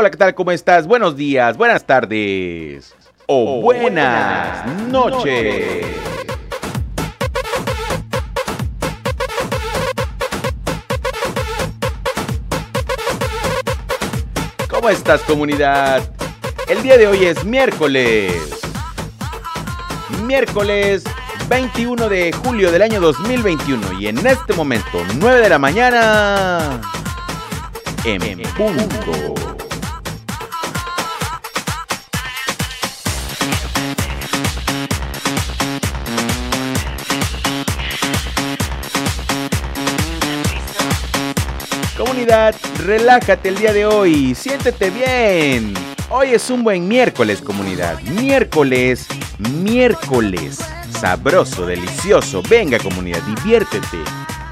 Hola, ¿qué tal? ¿Cómo estás? Buenos días, buenas tardes o buenas noches. ¿Cómo estás comunidad? El día de hoy es miércoles. Miércoles 21 de julio del año 2021 y en este momento 9 de la mañana en punto. Comunidad, relájate el día de hoy, siéntete bien. Hoy es un buen miércoles, comunidad. Miércoles, miércoles. Sabroso, delicioso. Venga, comunidad, diviértete.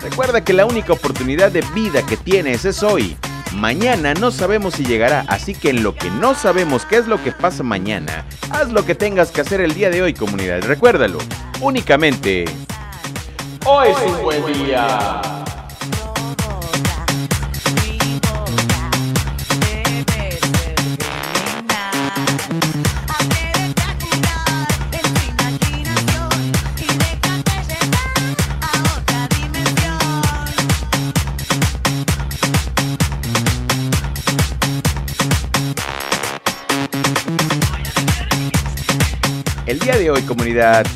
Recuerda que la única oportunidad de vida que tienes es hoy. Mañana no sabemos si llegará, así que en lo que no sabemos qué es lo que pasa mañana, haz lo que tengas que hacer el día de hoy, comunidad. Recuérdalo, únicamente... Hoy es un buen día. Comunidad,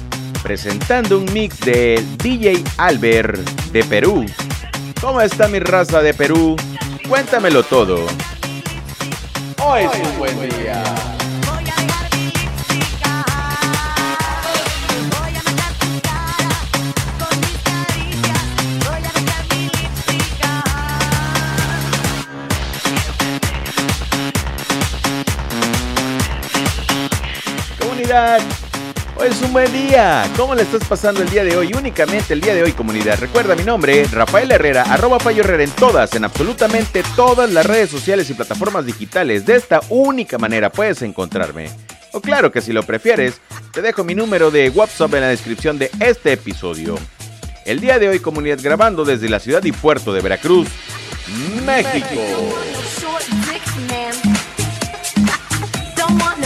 presentando un mix de DJ Albert de Perú. ¿Cómo está mi raza de Perú? Cuéntamelo todo. Hoy es un buen día. Un buen día. ¿Cómo le estás pasando el día de hoy? Únicamente el día de hoy, comunidad. Recuerda mi nombre, Rafael Herrera, arroba Payo Herrera en todas, en absolutamente todas las redes sociales y plataformas digitales. De esta única manera puedes encontrarme. O claro que si lo prefieres, te dejo mi número de WhatsApp en la descripción de este episodio. El día de hoy, comunidad, grabando desde la ciudad y puerto de Veracruz, México.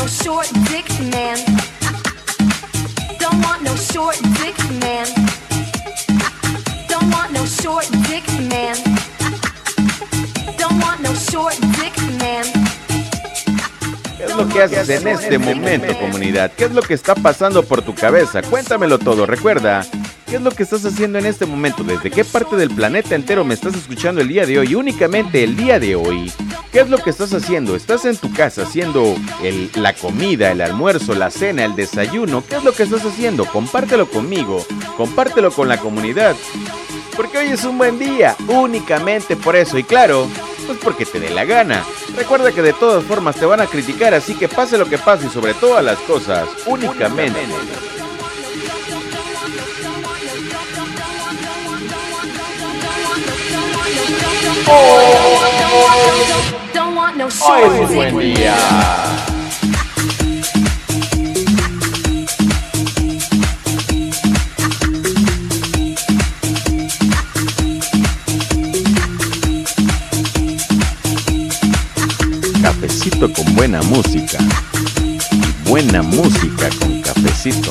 short ¿Qué haces en este momento, comunidad? ¿Qué es lo que está pasando por tu cabeza? Cuéntamelo todo. Recuerda, ¿qué es lo que estás haciendo en este momento? ¿Desde qué parte del planeta entero me estás escuchando el día de hoy? Únicamente el día de hoy. ¿Qué es lo que estás haciendo? ¿Estás en tu casa haciendo la comida, el almuerzo, la cena, el desayuno? ¿Qué es lo que estás haciendo? Compártelo conmigo. Compártelo con la comunidad. Porque hoy es un buen día, únicamente por eso. Y claro, pues porque te dé la gana. Recuerda que de todas formas te van a criticar, así que pase lo que pase y sobre todas las cosas, únicamente. No Hoy es un buen día. Cafecito con buena música. Buena música con cafecito.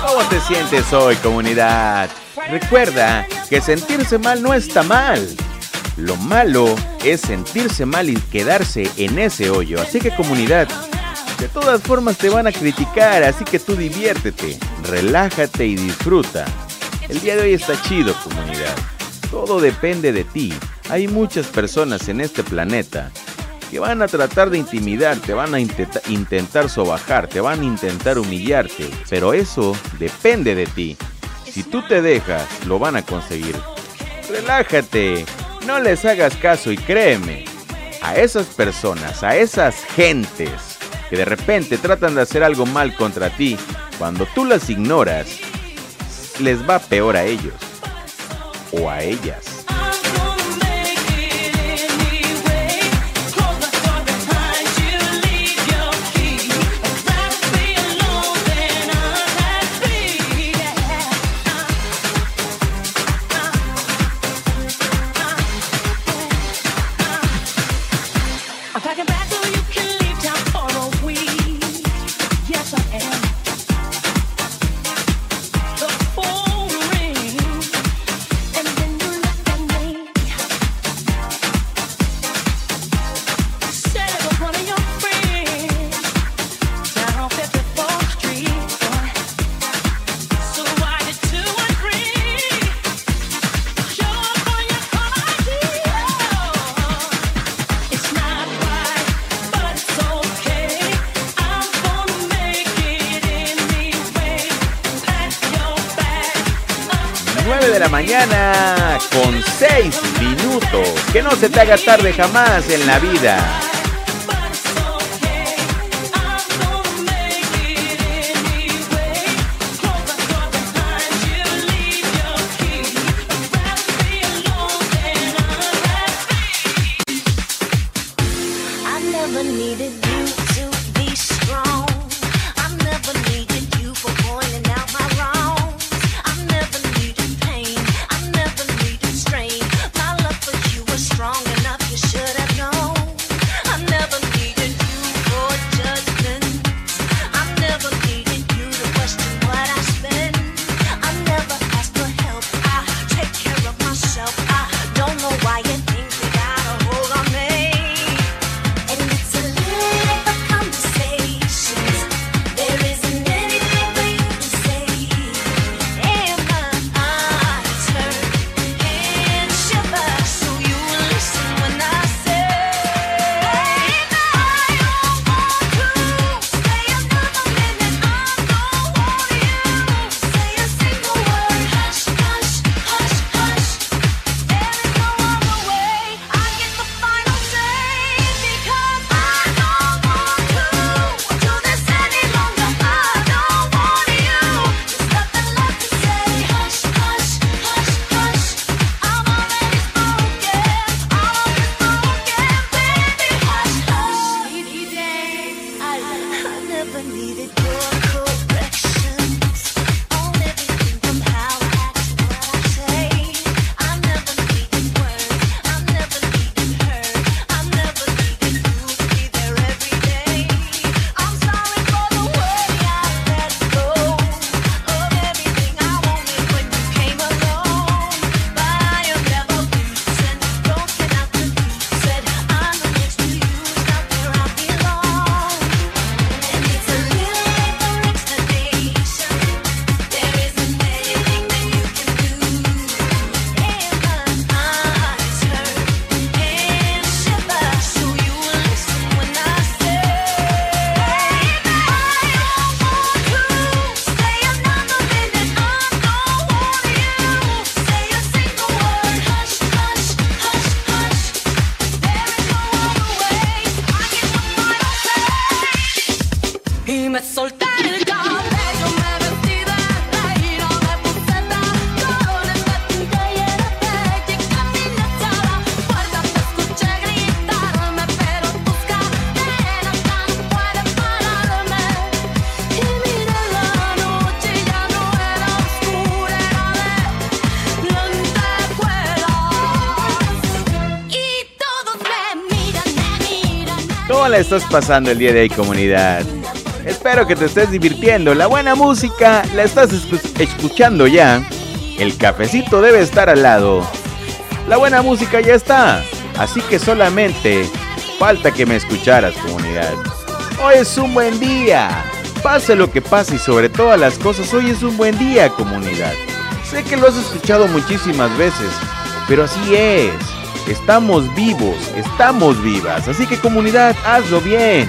¿Cómo te sientes hoy, comunidad? Recuerda que sentirse mal no está mal. Lo malo es sentirse mal y quedarse en ese hoyo. Así que comunidad, de todas formas te van a criticar, así que tú diviértete, relájate y disfruta. El día de hoy está chido, comunidad. Todo depende de ti. Hay muchas personas en este planeta que van a tratar de intimidarte, van a intenta- intentar sobajarte, van a intentar humillarte, pero eso depende de ti. Si tú te dejas, lo van a conseguir. Relájate, no les hagas caso y créeme, a esas personas, a esas gentes que de repente tratan de hacer algo mal contra ti, cuando tú las ignoras, les va peor a ellos. o a ellas. Mañana con 6 minutos. Que no se te haga tarde jamás en la vida. La estás pasando el día de hoy, comunidad? Espero que te estés divirtiendo. La buena música la estás escuchando ya. El cafecito debe estar al lado. La buena música ya está. Así que solamente falta que me escucharas, comunidad. Hoy es un buen día. Pase lo que pase y sobre todas las cosas, hoy es un buen día, comunidad. Sé que lo has escuchado muchísimas veces, pero así es. Estamos vivos, estamos vivas. Así que comunidad, hazlo bien.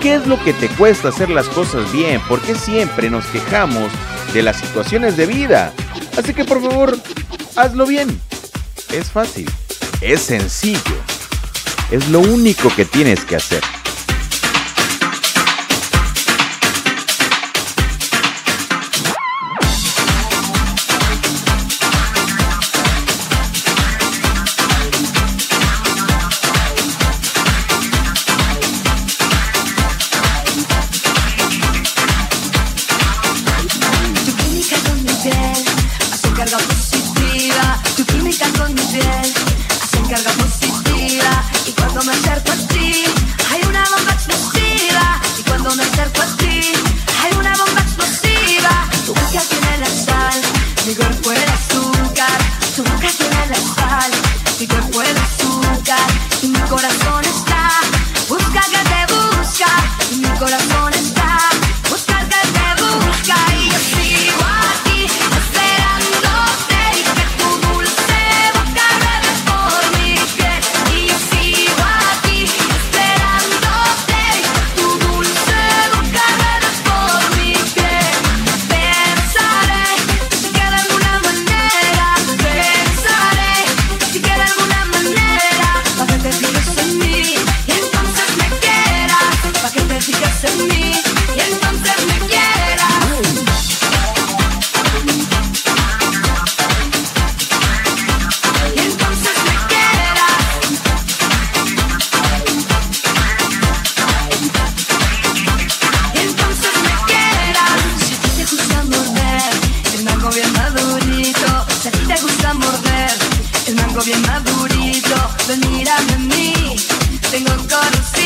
¿Qué es lo que te cuesta hacer las cosas bien? ¿Por qué siempre nos quejamos de las situaciones de vida? Así que por favor, hazlo bien. Es fácil, es sencillo. Es lo único que tienes que hacer. la música. ¿Cómo te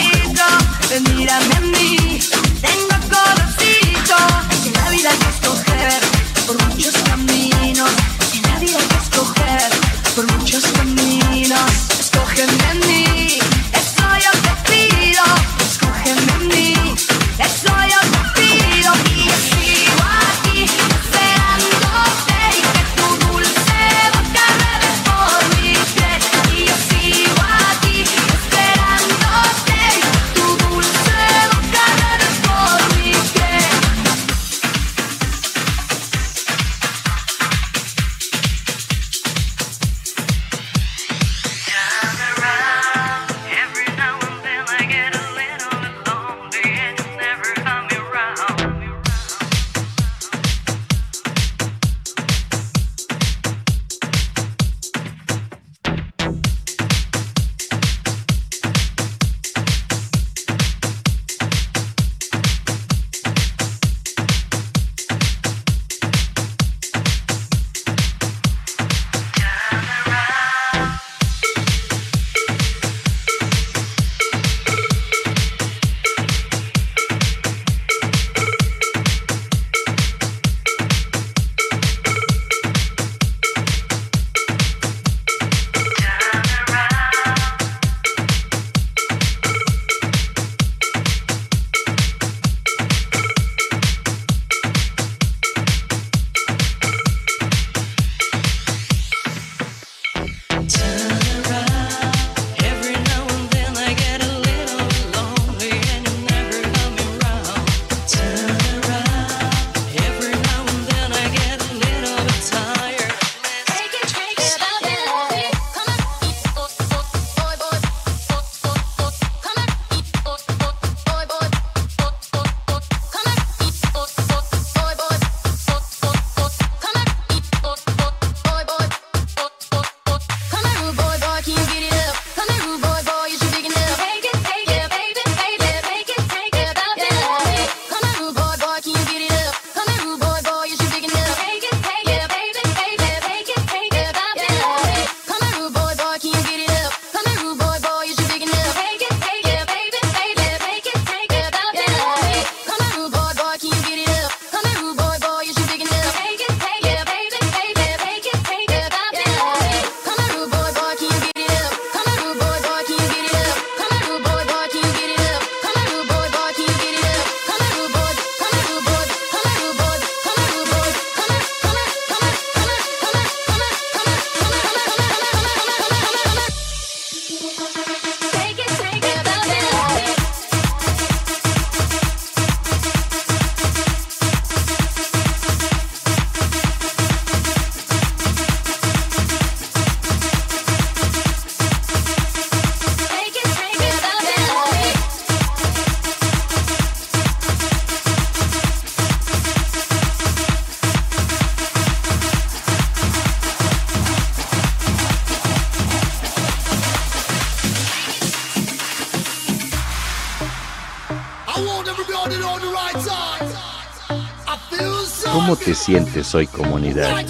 sientes hoy comunidad?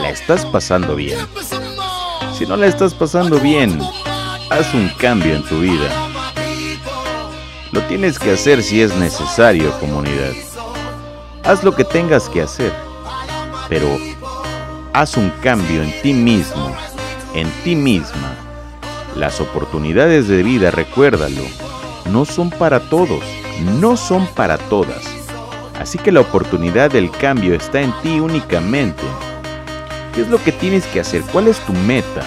¿La estás pasando bien? Si no la estás pasando bien, haz un cambio en tu vida. Lo tienes que hacer si es necesario, comunidad. Haz lo que tengas que hacer, pero haz un cambio en ti mismo, en ti misma. Las oportunidades de vida, recuérdalo, no son para todos, no son para todas. Así que la oportunidad del cambio está en ti únicamente. ¿Qué es lo que tienes que hacer? ¿Cuál es tu meta?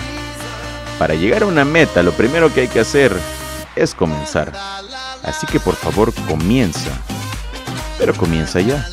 Para llegar a una meta, lo primero que hay que hacer es comenzar. Así que por favor comienza. Pero comienza ya.